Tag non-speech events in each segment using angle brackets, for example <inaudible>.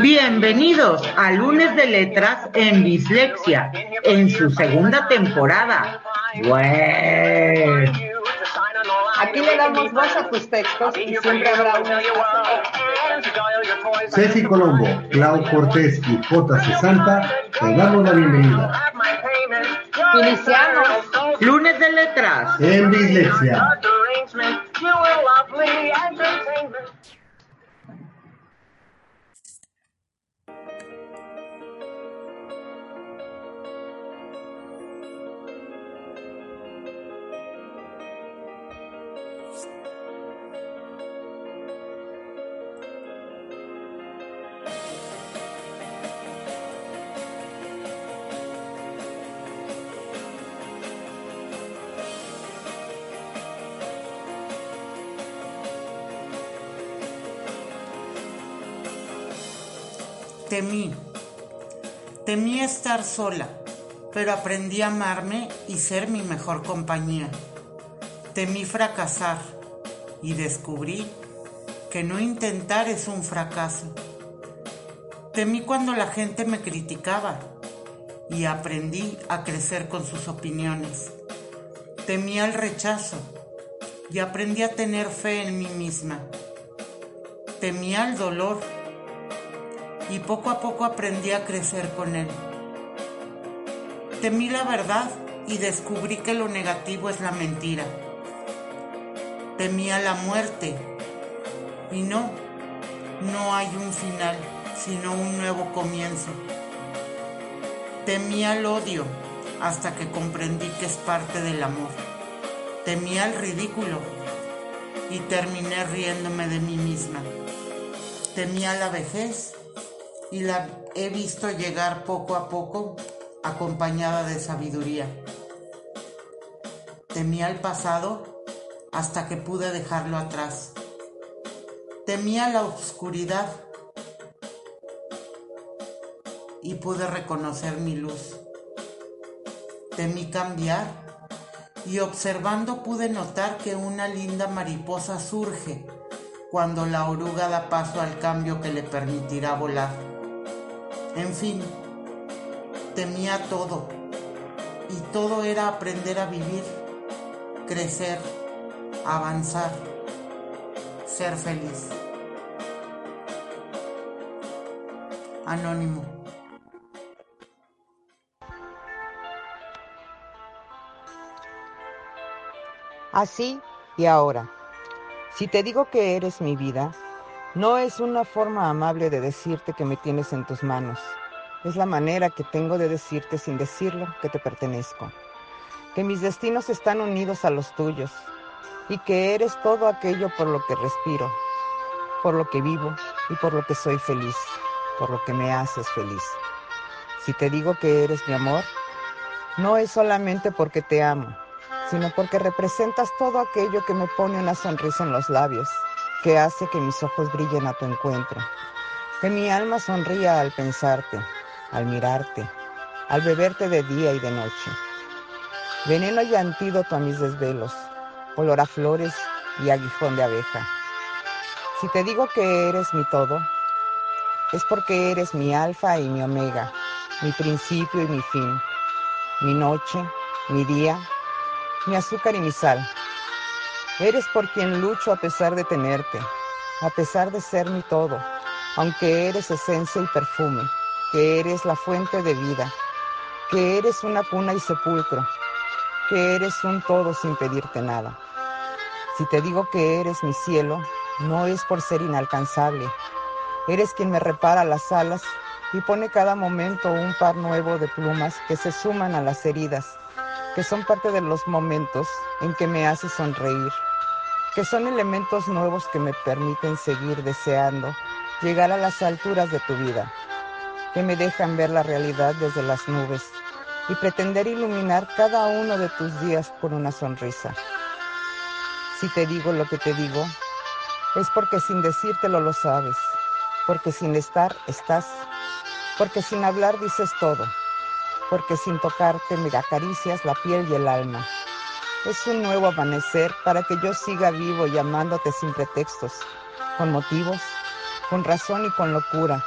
Bienvenidos a Lunes de Letras en Dislexia, en su segunda temporada. Aquí le damos voz a tus textos y siempre habrá una... Ceci Colombo, Clau Cortés y J. Santa te damos la bienvenida. Iniciamos. Lunes de Letras en Dislexia. Temí. Temí estar sola, pero aprendí a amarme y ser mi mejor compañía. Temí fracasar y descubrí que no intentar es un fracaso. Temí cuando la gente me criticaba y aprendí a crecer con sus opiniones. Temí el rechazo y aprendí a tener fe en mí misma. Temía el dolor y poco a poco aprendí a crecer con él. Temí la verdad y descubrí que lo negativo es la mentira. Temía la muerte y no, no hay un final, sino un nuevo comienzo. Temía el odio hasta que comprendí que es parte del amor. Temía el ridículo y terminé riéndome de mí misma. Temía la vejez y la he visto llegar poco a poco acompañada de sabiduría. Temía el pasado hasta que pude dejarlo atrás. Temía la oscuridad y pude reconocer mi luz. Temí cambiar y observando pude notar que una linda mariposa surge cuando la oruga da paso al cambio que le permitirá volar. En fin, temía todo y todo era aprender a vivir, crecer, avanzar, ser feliz. Anónimo. Así y ahora. Si te digo que eres mi vida, no es una forma amable de decirte que me tienes en tus manos. Es la manera que tengo de decirte sin decirlo que te pertenezco. Que mis destinos están unidos a los tuyos y que eres todo aquello por lo que respiro, por lo que vivo y por lo que soy feliz, por lo que me haces feliz. Si te digo que eres mi amor, no es solamente porque te amo, sino porque representas todo aquello que me pone una sonrisa en los labios que hace que mis ojos brillen a tu encuentro, que mi alma sonría al pensarte, al mirarte, al beberte de día y de noche. Veneno y antídoto a mis desvelos, olor a flores y aguijón de abeja. Si te digo que eres mi todo, es porque eres mi alfa y mi omega, mi principio y mi fin, mi noche, mi día, mi azúcar y mi sal. Eres por quien lucho a pesar de tenerte, a pesar de ser mi todo, aunque eres esencia y perfume, que eres la fuente de vida, que eres una cuna y sepulcro, que eres un todo sin pedirte nada. Si te digo que eres mi cielo, no es por ser inalcanzable. Eres quien me repara las alas y pone cada momento un par nuevo de plumas que se suman a las heridas, que son parte de los momentos en que me haces sonreír que son elementos nuevos que me permiten seguir deseando llegar a las alturas de tu vida, que me dejan ver la realidad desde las nubes y pretender iluminar cada uno de tus días con una sonrisa. Si te digo lo que te digo, es porque sin decírtelo lo sabes, porque sin estar estás, porque sin hablar dices todo, porque sin tocarte me acaricias la piel y el alma es un nuevo amanecer para que yo siga vivo y amándote sin pretextos, con motivos, con razón y con locura,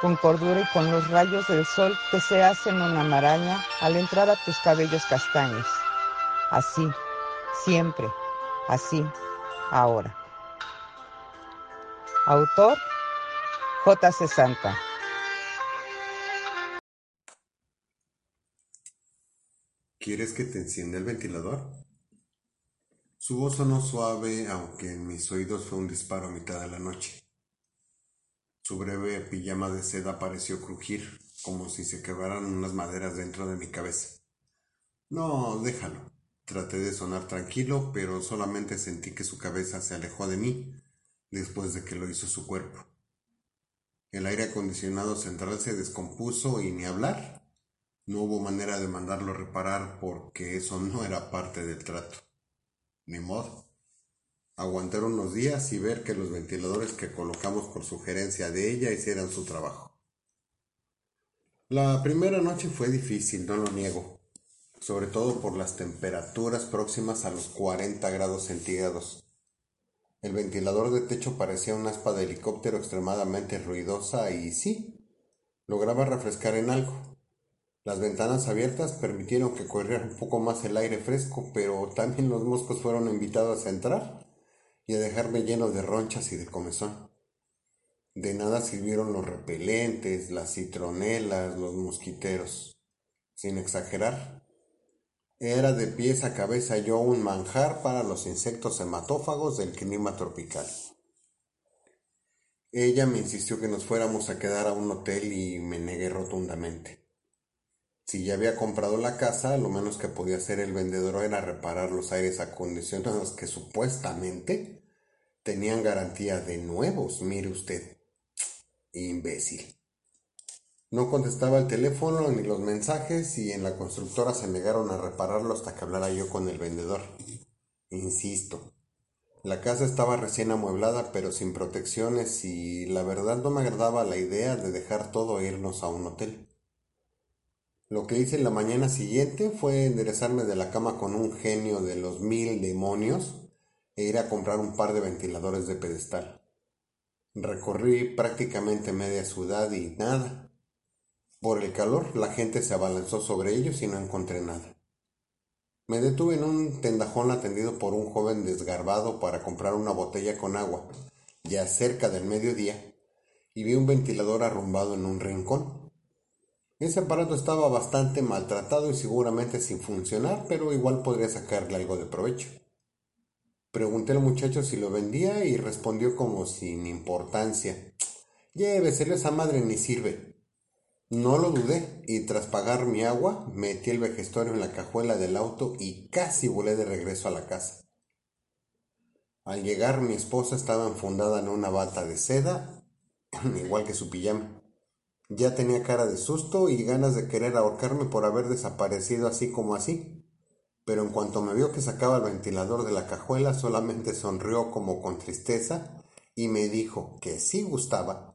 con cordura y con los rayos del sol que se hacen una maraña al entrar a tus cabellos castaños. Así, siempre, así, ahora. Autor J. Santa. ¿Quieres que te encienda el ventilador? Su voz sonó suave, aunque en mis oídos fue un disparo a mitad de la noche. Su breve pijama de seda pareció crujir, como si se quebraran unas maderas dentro de mi cabeza. No, déjalo. Traté de sonar tranquilo, pero solamente sentí que su cabeza se alejó de mí después de que lo hizo su cuerpo. El aire acondicionado central se descompuso y ni hablar. No hubo manera de mandarlo reparar porque eso no era parte del trato. Ni modo. Aguantar unos días y ver que los ventiladores que colocamos por sugerencia de ella hicieran su trabajo. La primera noche fue difícil, no lo niego, sobre todo por las temperaturas próximas a los 40 grados centígrados. El ventilador de techo parecía una aspa de helicóptero extremadamente ruidosa y sí, lograba refrescar en algo. Las ventanas abiertas permitieron que corriera un poco más el aire fresco, pero también los moscos fueron invitados a entrar y a dejarme lleno de ronchas y de comezón. De nada sirvieron los repelentes, las citronelas, los mosquiteros. Sin exagerar, era de pies a cabeza yo un manjar para los insectos hematófagos del clima tropical. Ella me insistió que nos fuéramos a quedar a un hotel y me negué rotundamente. Si ya había comprado la casa, lo menos que podía hacer el vendedor era reparar los aires acondicionados que supuestamente tenían garantía de nuevos, mire usted. Imbécil. No contestaba el teléfono ni los mensajes y en la constructora se negaron a repararlo hasta que hablara yo con el vendedor. Insisto, la casa estaba recién amueblada pero sin protecciones y la verdad no me agradaba la idea de dejar todo e irnos a un hotel. Lo que hice la mañana siguiente fue enderezarme de la cama con un genio de los mil demonios e ir a comprar un par de ventiladores de pedestal. Recorrí prácticamente media ciudad y nada. Por el calor, la gente se abalanzó sobre ellos y no encontré nada. Me detuve en un tendajón atendido por un joven desgarbado para comprar una botella con agua, ya cerca del mediodía, y vi un ventilador arrumbado en un rincón. Ese aparato estaba bastante maltratado y seguramente sin funcionar, pero igual podría sacarle algo de provecho. Pregunté al muchacho si lo vendía y respondió como sin importancia. Lléveselo, esa madre ni sirve. No lo dudé y tras pagar mi agua metí el vejestorio en la cajuela del auto y casi volé de regreso a la casa. Al llegar mi esposa estaba enfundada en una bata de seda, <clears throat> igual que su pijama. Ya tenía cara de susto y ganas de querer ahorcarme por haber desaparecido así como así. Pero en cuanto me vio que sacaba el ventilador de la cajuela, solamente sonrió como con tristeza y me dijo que sí gustaba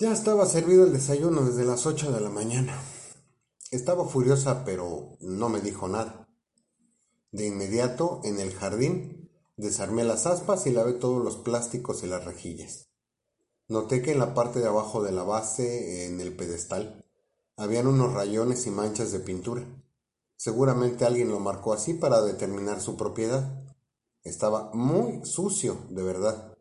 ya estaba servido el desayuno desde las ocho de la mañana. Estaba furiosa, pero no me dijo nada. De inmediato, en el jardín, desarmé las aspas y lavé todos los plásticos y las rejillas. Noté que en la parte de abajo de la base, en el pedestal, habían unos rayones y manchas de pintura. Seguramente alguien lo marcó así para determinar su propiedad. Estaba muy sucio, de verdad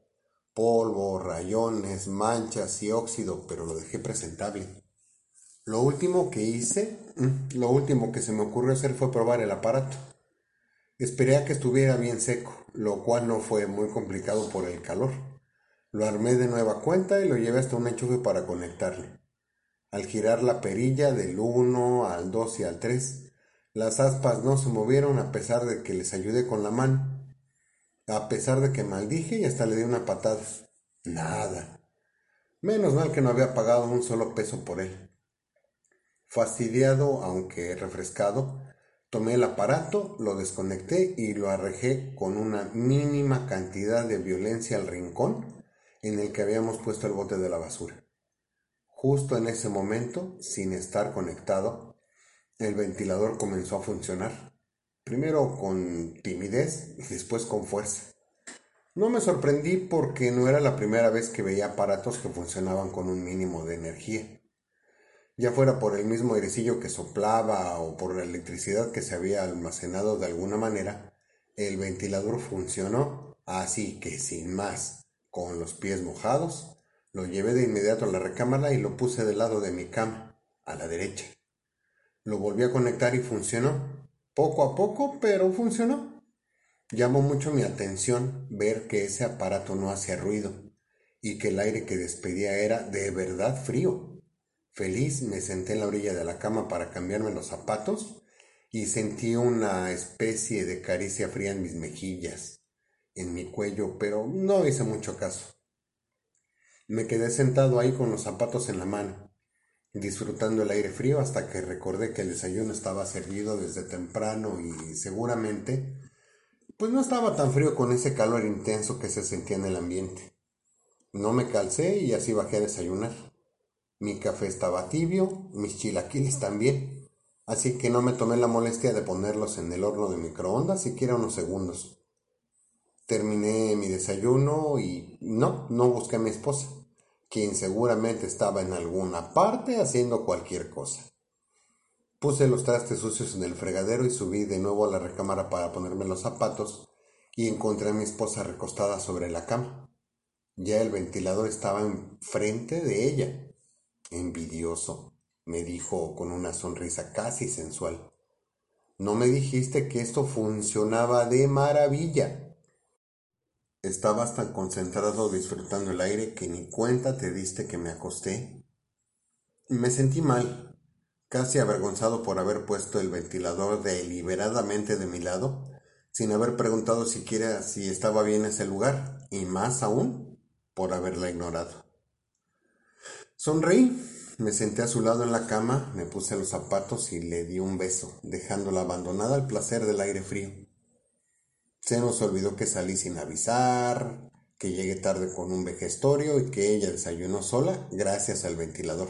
polvo, rayones, manchas y óxido, pero lo dejé presentable. Lo último que hice, mm, lo último que se me ocurrió hacer fue probar el aparato. Esperé a que estuviera bien seco, lo cual no fue muy complicado por el calor. Lo armé de nueva cuenta y lo llevé hasta un enchufe para conectarle. Al girar la perilla del 1 al 2 y al 3, las aspas no se movieron a pesar de que les ayudé con la mano a pesar de que maldije y hasta le di una patada. Nada. Menos mal que no había pagado un solo peso por él. Fastidiado, aunque refrescado, tomé el aparato, lo desconecté y lo arrejé con una mínima cantidad de violencia al rincón en el que habíamos puesto el bote de la basura. Justo en ese momento, sin estar conectado, el ventilador comenzó a funcionar primero con timidez y después con fuerza. No me sorprendí porque no era la primera vez que veía aparatos que funcionaban con un mínimo de energía. Ya fuera por el mismo airecillo que soplaba o por la electricidad que se había almacenado de alguna manera, el ventilador funcionó, así que sin más, con los pies mojados, lo llevé de inmediato a la recámara y lo puse del lado de mi cama, a la derecha. Lo volví a conectar y funcionó. Poco a poco, pero funcionó. Llamó mucho mi atención ver que ese aparato no hacía ruido y que el aire que despedía era de verdad frío. Feliz me senté en la orilla de la cama para cambiarme los zapatos y sentí una especie de caricia fría en mis mejillas, en mi cuello, pero no hice mucho caso. Me quedé sentado ahí con los zapatos en la mano, disfrutando el aire frío hasta que recordé que el desayuno estaba servido desde temprano y seguramente pues no estaba tan frío con ese calor intenso que se sentía en el ambiente. No me calcé y así bajé a desayunar. Mi café estaba tibio, mis chilaquiles también, así que no me tomé la molestia de ponerlos en el horno de microondas siquiera unos segundos. Terminé mi desayuno y no, no busqué a mi esposa, quien seguramente estaba en alguna parte haciendo cualquier cosa. Puse los trastes sucios en el fregadero y subí de nuevo a la recámara para ponerme los zapatos y encontré a mi esposa recostada sobre la cama. Ya el ventilador estaba enfrente de ella. Envidioso, me dijo con una sonrisa casi sensual. No me dijiste que esto funcionaba de maravilla. Estabas tan concentrado disfrutando el aire que ni cuenta te diste que me acosté. Me sentí mal, casi avergonzado por haber puesto el ventilador deliberadamente de mi lado, sin haber preguntado siquiera si estaba bien ese lugar, y más aún por haberla ignorado. Sonreí, me senté a su lado en la cama, me puse los zapatos y le di un beso, dejándola abandonada al placer del aire frío. Se nos olvidó que salí sin avisar, que llegué tarde con un vejestorio y que ella desayunó sola gracias al ventilador.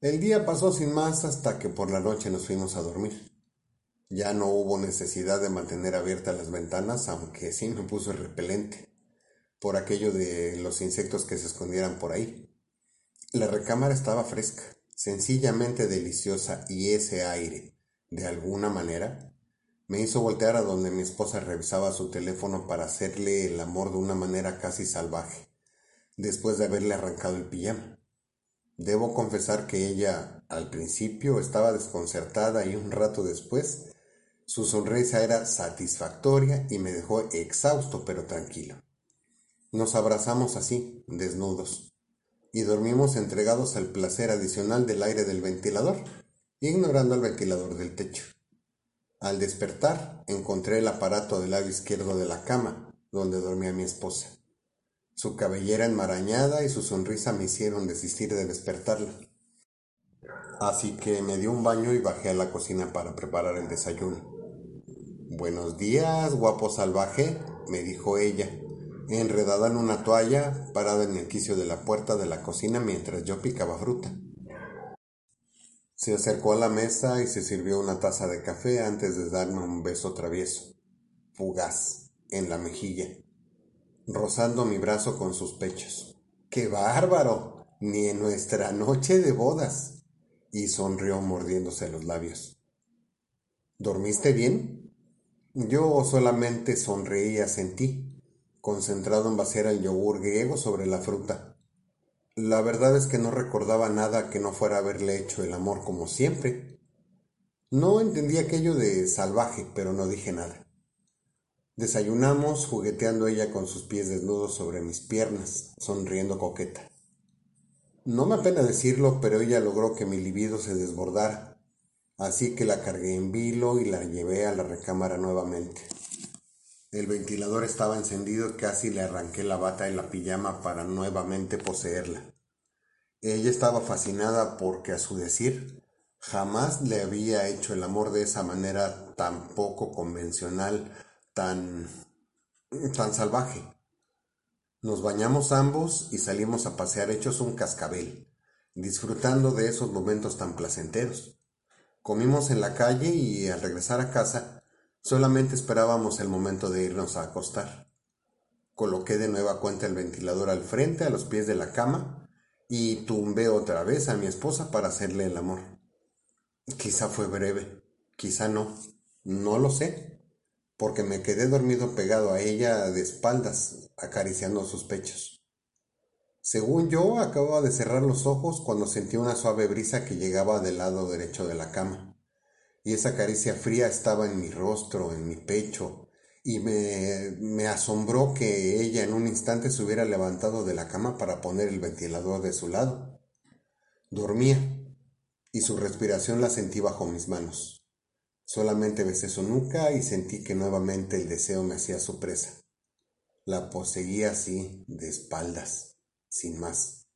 El día pasó sin más hasta que por la noche nos fuimos a dormir. Ya no hubo necesidad de mantener abiertas las ventanas, aunque sí me puso repelente, por aquello de los insectos que se escondieran por ahí. La recámara estaba fresca, sencillamente deliciosa, y ese aire, de alguna manera, me hizo voltear a donde mi esposa revisaba su teléfono para hacerle el amor de una manera casi salvaje, después de haberle arrancado el pijama. Debo confesar que ella al principio estaba desconcertada y un rato después su sonrisa era satisfactoria y me dejó exhausto pero tranquilo. Nos abrazamos así, desnudos, y dormimos entregados al placer adicional del aire del ventilador, ignorando el ventilador del techo. Al despertar, encontré el aparato del lado izquierdo de la cama, donde dormía mi esposa. Su cabellera enmarañada y su sonrisa me hicieron desistir de despertarla. Así que me di un baño y bajé a la cocina para preparar el desayuno. Buenos días, guapo salvaje, me dijo ella, enredada en una toalla, parada en el quicio de la puerta de la cocina mientras yo picaba fruta. Se acercó a la mesa y se sirvió una taza de café antes de darme un beso travieso, fugaz, en la mejilla rozando mi brazo con sus pechos. ¡Qué bárbaro! Ni en nuestra noche de bodas. Y sonrió mordiéndose los labios. ¿Dormiste bien? Yo solamente sonreía sentí, concentrado en vaciar el yogur griego sobre la fruta. La verdad es que no recordaba nada que no fuera haberle hecho el amor como siempre. No entendí aquello de salvaje, pero no dije nada. Desayunamos jugueteando ella con sus pies desnudos sobre mis piernas, sonriendo coqueta. No me apena decirlo, pero ella logró que mi libido se desbordara, así que la cargué en vilo y la llevé a la recámara nuevamente. El ventilador estaba encendido y casi le arranqué la bata y la pijama para nuevamente poseerla. Ella estaba fascinada porque, a su decir, jamás le había hecho el amor de esa manera tan poco convencional tan, tan salvaje. Nos bañamos ambos y salimos a pasear hechos un cascabel, disfrutando de esos momentos tan placenteros. Comimos en la calle y al regresar a casa solamente esperábamos el momento de irnos a acostar. Coloqué de nueva cuenta el ventilador al frente, a los pies de la cama, y tumbé otra vez a mi esposa para hacerle el amor. Quizá fue breve, quizá no, no lo sé, porque me quedé dormido pegado a ella de espaldas, acariciando sus pechos. Según yo, acababa de cerrar los ojos cuando sentí una suave brisa que llegaba del lado derecho de la cama y esa caricia fría estaba en mi rostro, en mi pecho, y me, me, asombró que ella en un instante se hubiera levantado de la cama para poner el ventilador de su lado. Dormía, y su respiración la sentí bajo mis manos. Solamente besé su nuca y sentí que nuevamente el deseo me hacía su presa. La poseía así, de espaldas, sin más.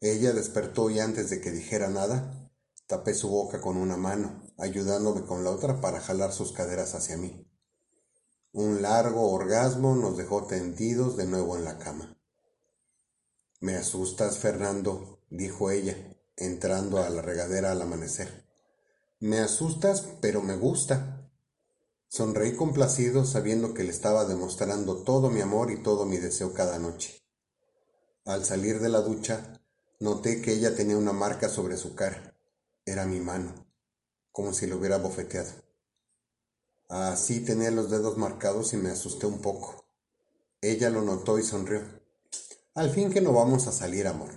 Ella despertó y antes de que dijera nada, tapé su boca con una mano ayudándome con la otra para jalar sus caderas hacia mí. Un largo orgasmo nos dejó tendidos de nuevo en la cama. Me asustas, Fernando, dijo ella, entrando a la regadera al amanecer. Me asustas, pero me gusta. Sonreí complacido sabiendo que le estaba demostrando todo mi amor y todo mi deseo cada noche. Al salir de la ducha, noté que ella tenía una marca sobre su cara. Era mi mano como si lo hubiera bofeteado. Así tenía los dedos marcados y me asusté un poco. Ella lo notó y sonrió. Al fin que no vamos a salir, amor,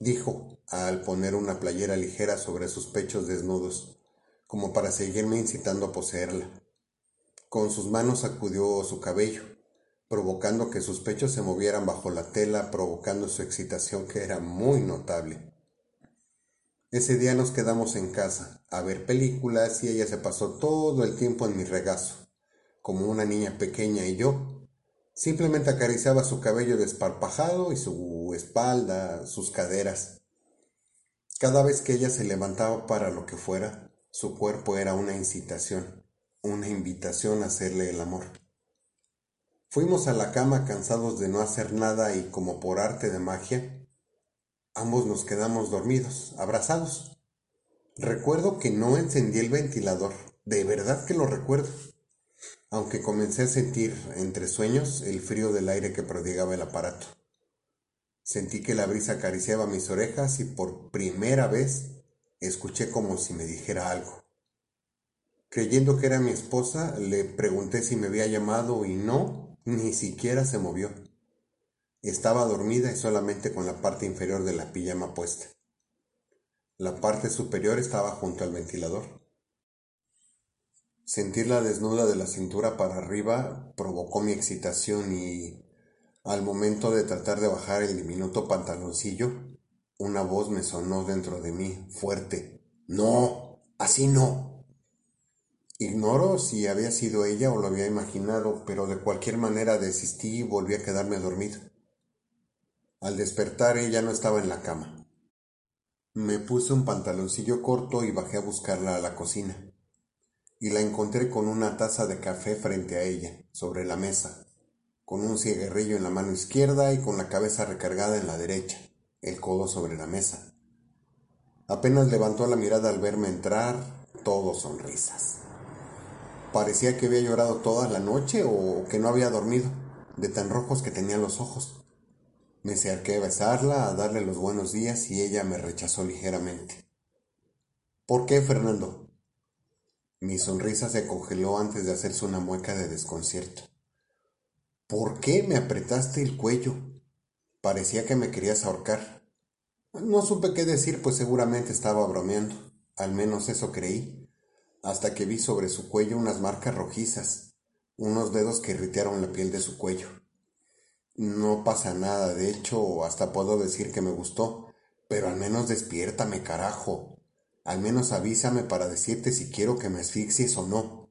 dijo, al poner una playera ligera sobre sus pechos desnudos, como para seguirme incitando a poseerla. Con sus manos sacudió su cabello, provocando que sus pechos se movieran bajo la tela, provocando su excitación que era muy notable. Ese día nos quedamos en casa a ver películas y ella se pasó todo el tiempo en mi regazo, como una niña pequeña y yo. Simplemente acariciaba su cabello desparpajado y su espalda, sus caderas. Cada vez que ella se levantaba para lo que fuera, su cuerpo era una incitación, una invitación a hacerle el amor. Fuimos a la cama cansados de no hacer nada y como por arte de magia, Ambos nos quedamos dormidos, abrazados. Recuerdo que no encendí el ventilador, de verdad que lo recuerdo, aunque comencé a sentir entre sueños el frío del aire que prodigaba el aparato. Sentí que la brisa acariciaba mis orejas y por primera vez escuché como si me dijera algo. Creyendo que era mi esposa, le pregunté si me había llamado y no, ni siquiera se movió. Estaba dormida y solamente con la parte inferior de la pijama puesta. La parte superior estaba junto al ventilador. Sentirla desnuda de la cintura para arriba provocó mi excitación y, al momento de tratar de bajar el diminuto pantaloncillo, una voz me sonó dentro de mí, fuerte. No, así no. Ignoro si había sido ella o lo había imaginado, pero de cualquier manera desistí y volví a quedarme dormido. Al despertar ella no estaba en la cama. Me puse un pantaloncillo corto y bajé a buscarla a la cocina. Y la encontré con una taza de café frente a ella, sobre la mesa, con un cigarrillo en la mano izquierda y con la cabeza recargada en la derecha, el codo sobre la mesa. Apenas levantó la mirada al verme entrar, todo sonrisas. Parecía que había llorado toda la noche o que no había dormido, de tan rojos que tenía los ojos. Me acerqué a besarla, a darle los buenos días y ella me rechazó ligeramente. ¿Por qué, Fernando? Mi sonrisa se congeló antes de hacerse una mueca de desconcierto. ¿Por qué me apretaste el cuello? Parecía que me querías ahorcar. No supe qué decir, pues seguramente estaba bromeando. Al menos eso creí, hasta que vi sobre su cuello unas marcas rojizas, unos dedos que irritaron la piel de su cuello. No pasa nada, de hecho, hasta puedo decir que me gustó, pero al menos despiértame, carajo. Al menos avísame para decirte si quiero que me asfixies o no.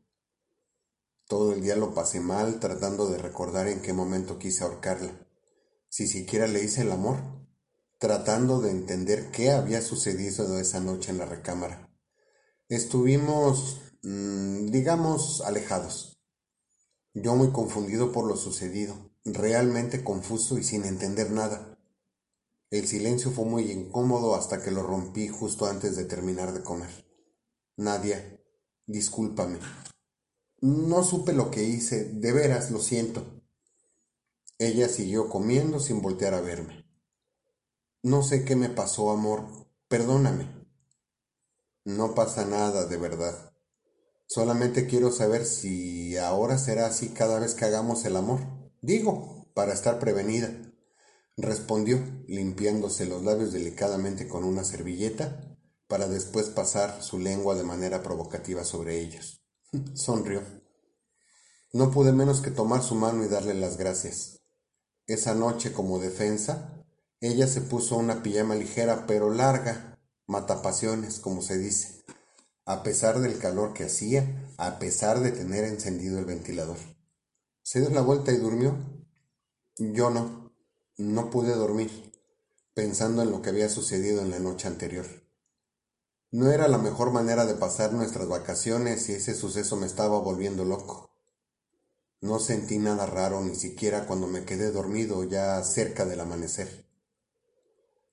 Todo el día lo pasé mal tratando de recordar en qué momento quise ahorcarla, si siquiera le hice el amor, tratando de entender qué había sucedido esa noche en la recámara. Estuvimos, mm, digamos, alejados. Yo muy confundido por lo sucedido realmente confuso y sin entender nada. El silencio fue muy incómodo hasta que lo rompí justo antes de terminar de comer. Nadia, discúlpame. No supe lo que hice, de veras lo siento. Ella siguió comiendo sin voltear a verme. No sé qué me pasó, amor. Perdóname. No pasa nada, de verdad. Solamente quiero saber si ahora será así cada vez que hagamos el amor. Digo, para estar prevenida. Respondió, limpiándose los labios delicadamente con una servilleta, para después pasar su lengua de manera provocativa sobre ellos. <laughs> Sonrió. No pude menos que tomar su mano y darle las gracias. Esa noche, como defensa, ella se puso una pijama ligera pero larga, matapasiones, como se dice, a pesar del calor que hacía, a pesar de tener encendido el ventilador. Se dio la vuelta y durmió. Yo no, no pude dormir, pensando en lo que había sucedido en la noche anterior. No era la mejor manera de pasar nuestras vacaciones y ese suceso me estaba volviendo loco. No sentí nada raro ni siquiera cuando me quedé dormido ya cerca del amanecer.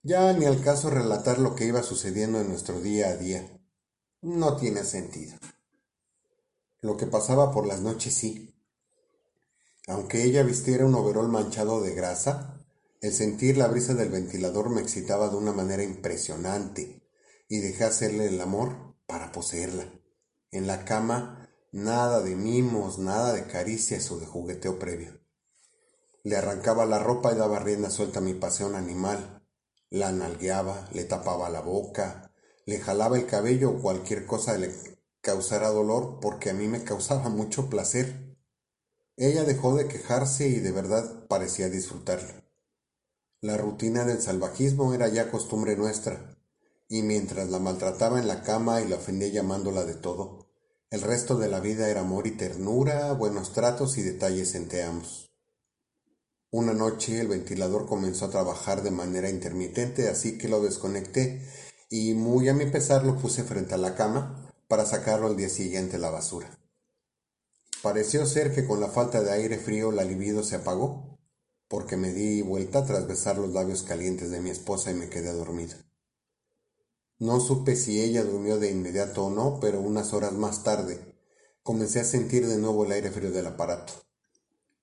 Ya ni al caso relatar lo que iba sucediendo en nuestro día a día. No tiene sentido. Lo que pasaba por las noches sí. Aunque ella vistiera un overol manchado de grasa, el sentir la brisa del ventilador me excitaba de una manera impresionante y dejé hacerle el amor para poseerla. En la cama Nada de mimos, nada de caricias o de jugueteo previo. Le arrancaba la ropa y daba rienda suelta a mi pasión animal. La nalgueaba, le tapaba la boca, le jalaba el cabello o cualquier cosa le causara dolor porque a mí me causaba mucho placer. Ella dejó de quejarse y de verdad parecía disfrutarlo. La rutina del salvajismo era ya costumbre nuestra, y mientras la maltrataba en la cama y la ofendía llamándola de todo, el resto de la vida era amor y ternura, buenos tratos y detalles entre ambos. Una noche el ventilador comenzó a trabajar de manera intermitente, así que lo desconecté y muy a mi pesar lo puse frente a la cama para sacarlo al día siguiente a la basura. Pareció ser que con la falta de aire frío la libido se apagó, porque me di vuelta tras besar los labios calientes de mi esposa y me quedé dormido. No supe si ella durmió de inmediato o no, pero unas horas más tarde comencé a sentir de nuevo el aire frío del aparato.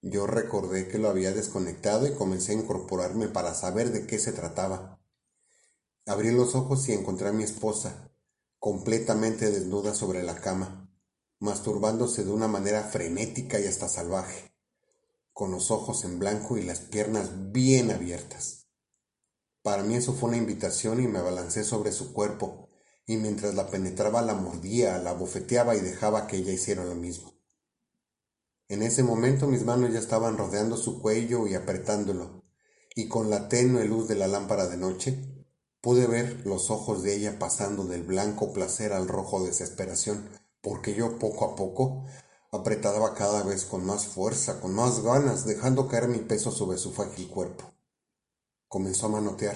Yo recordé que lo había desconectado y comencé a incorporarme para saber de qué se trataba. Abrí los ojos y encontré a mi esposa, completamente desnuda sobre la cama, masturbándose de una manera frenética y hasta salvaje, con los ojos en blanco y las piernas bien abiertas. Para mí eso fue una invitación y me abalancé sobre su cuerpo, y mientras la penetraba la mordía, la bofeteaba y dejaba que ella hiciera lo mismo. En ese momento mis manos ya estaban rodeando su cuello y apretándolo, y con la tenue luz de la lámpara de noche pude ver los ojos de ella pasando del blanco placer al rojo desesperación, porque yo poco a poco apretaba cada vez con más fuerza, con más ganas, dejando caer mi peso sobre su frágil cuerpo comenzó a manotear,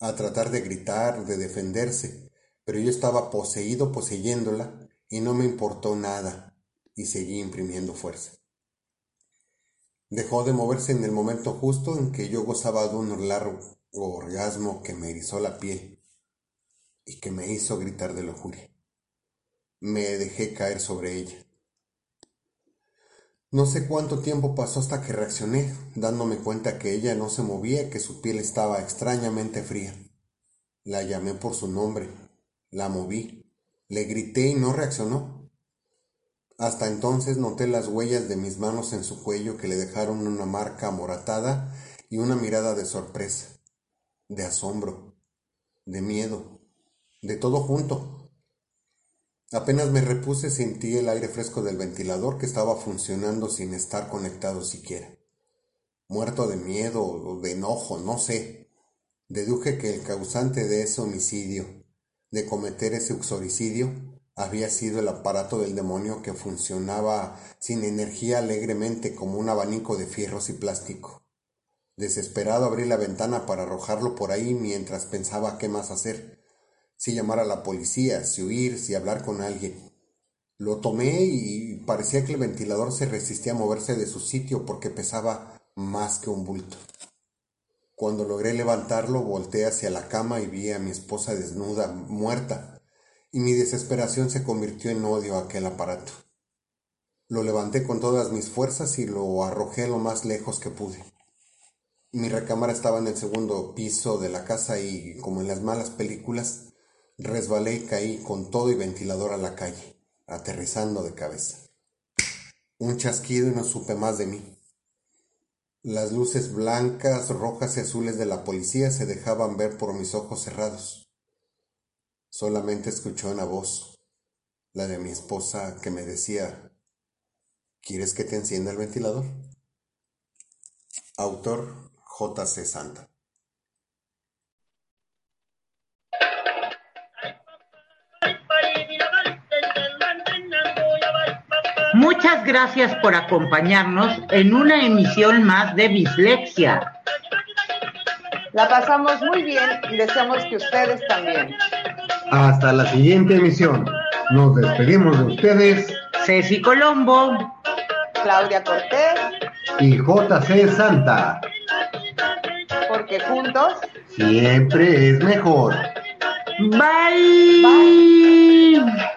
a tratar de gritar, de defenderse, pero yo estaba poseído poseyéndola y no me importó nada y seguí imprimiendo fuerza. Dejó de moverse en el momento justo en que yo gozaba de un largo orgasmo que me erizó la piel y que me hizo gritar de lujuria. Me dejé caer sobre ella. No sé cuánto tiempo pasó hasta que reaccioné, dándome cuenta que ella no se movía, que su piel estaba extrañamente fría. La llamé por su nombre, la moví, le grité y no reaccionó. Hasta entonces noté las huellas de mis manos en su cuello que le dejaron una marca amoratada y una mirada de sorpresa, de asombro, de miedo, de todo junto. Apenas me repuse sentí el aire fresco del ventilador que estaba funcionando sin estar conectado siquiera. Muerto de miedo o de enojo, no sé. Deduje que el causante de ese homicidio, de cometer ese uxoricidio, había sido el aparato del demonio que funcionaba sin energía alegremente como un abanico de fierros y plástico. Desesperado abrí la ventana para arrojarlo por ahí mientras pensaba qué más hacer si llamar a la policía, si huir, si hablar con alguien. Lo tomé y parecía que el ventilador se resistía a moverse de su sitio porque pesaba más que un bulto. Cuando logré levantarlo, volteé hacia la cama y vi a mi esposa desnuda, muerta, y mi desesperación se convirtió en odio a aquel aparato. Lo levanté con todas mis fuerzas y lo arrojé lo más lejos que pude. Mi recámara estaba en el segundo piso de la casa y, como en las malas películas, resbalé y caí con todo y ventilador a la calle, aterrizando de cabeza. Un chasquido y no supe más de mí. Las luces blancas, rojas y azules de la policía se dejaban ver por mis ojos cerrados. Solamente escuché una voz, la de mi esposa, que me decía, ¿quieres que te encienda el ventilador? Autor J.C. Santa. Muchas gracias por acompañarnos en una emisión más de Bislexia. La pasamos muy bien y deseamos que ustedes también. Hasta la siguiente emisión. Nos despedimos de ustedes. Ceci Colombo. Claudia Cortés. Y JC Santa porque juntos siempre es mejor. Bye. Bye.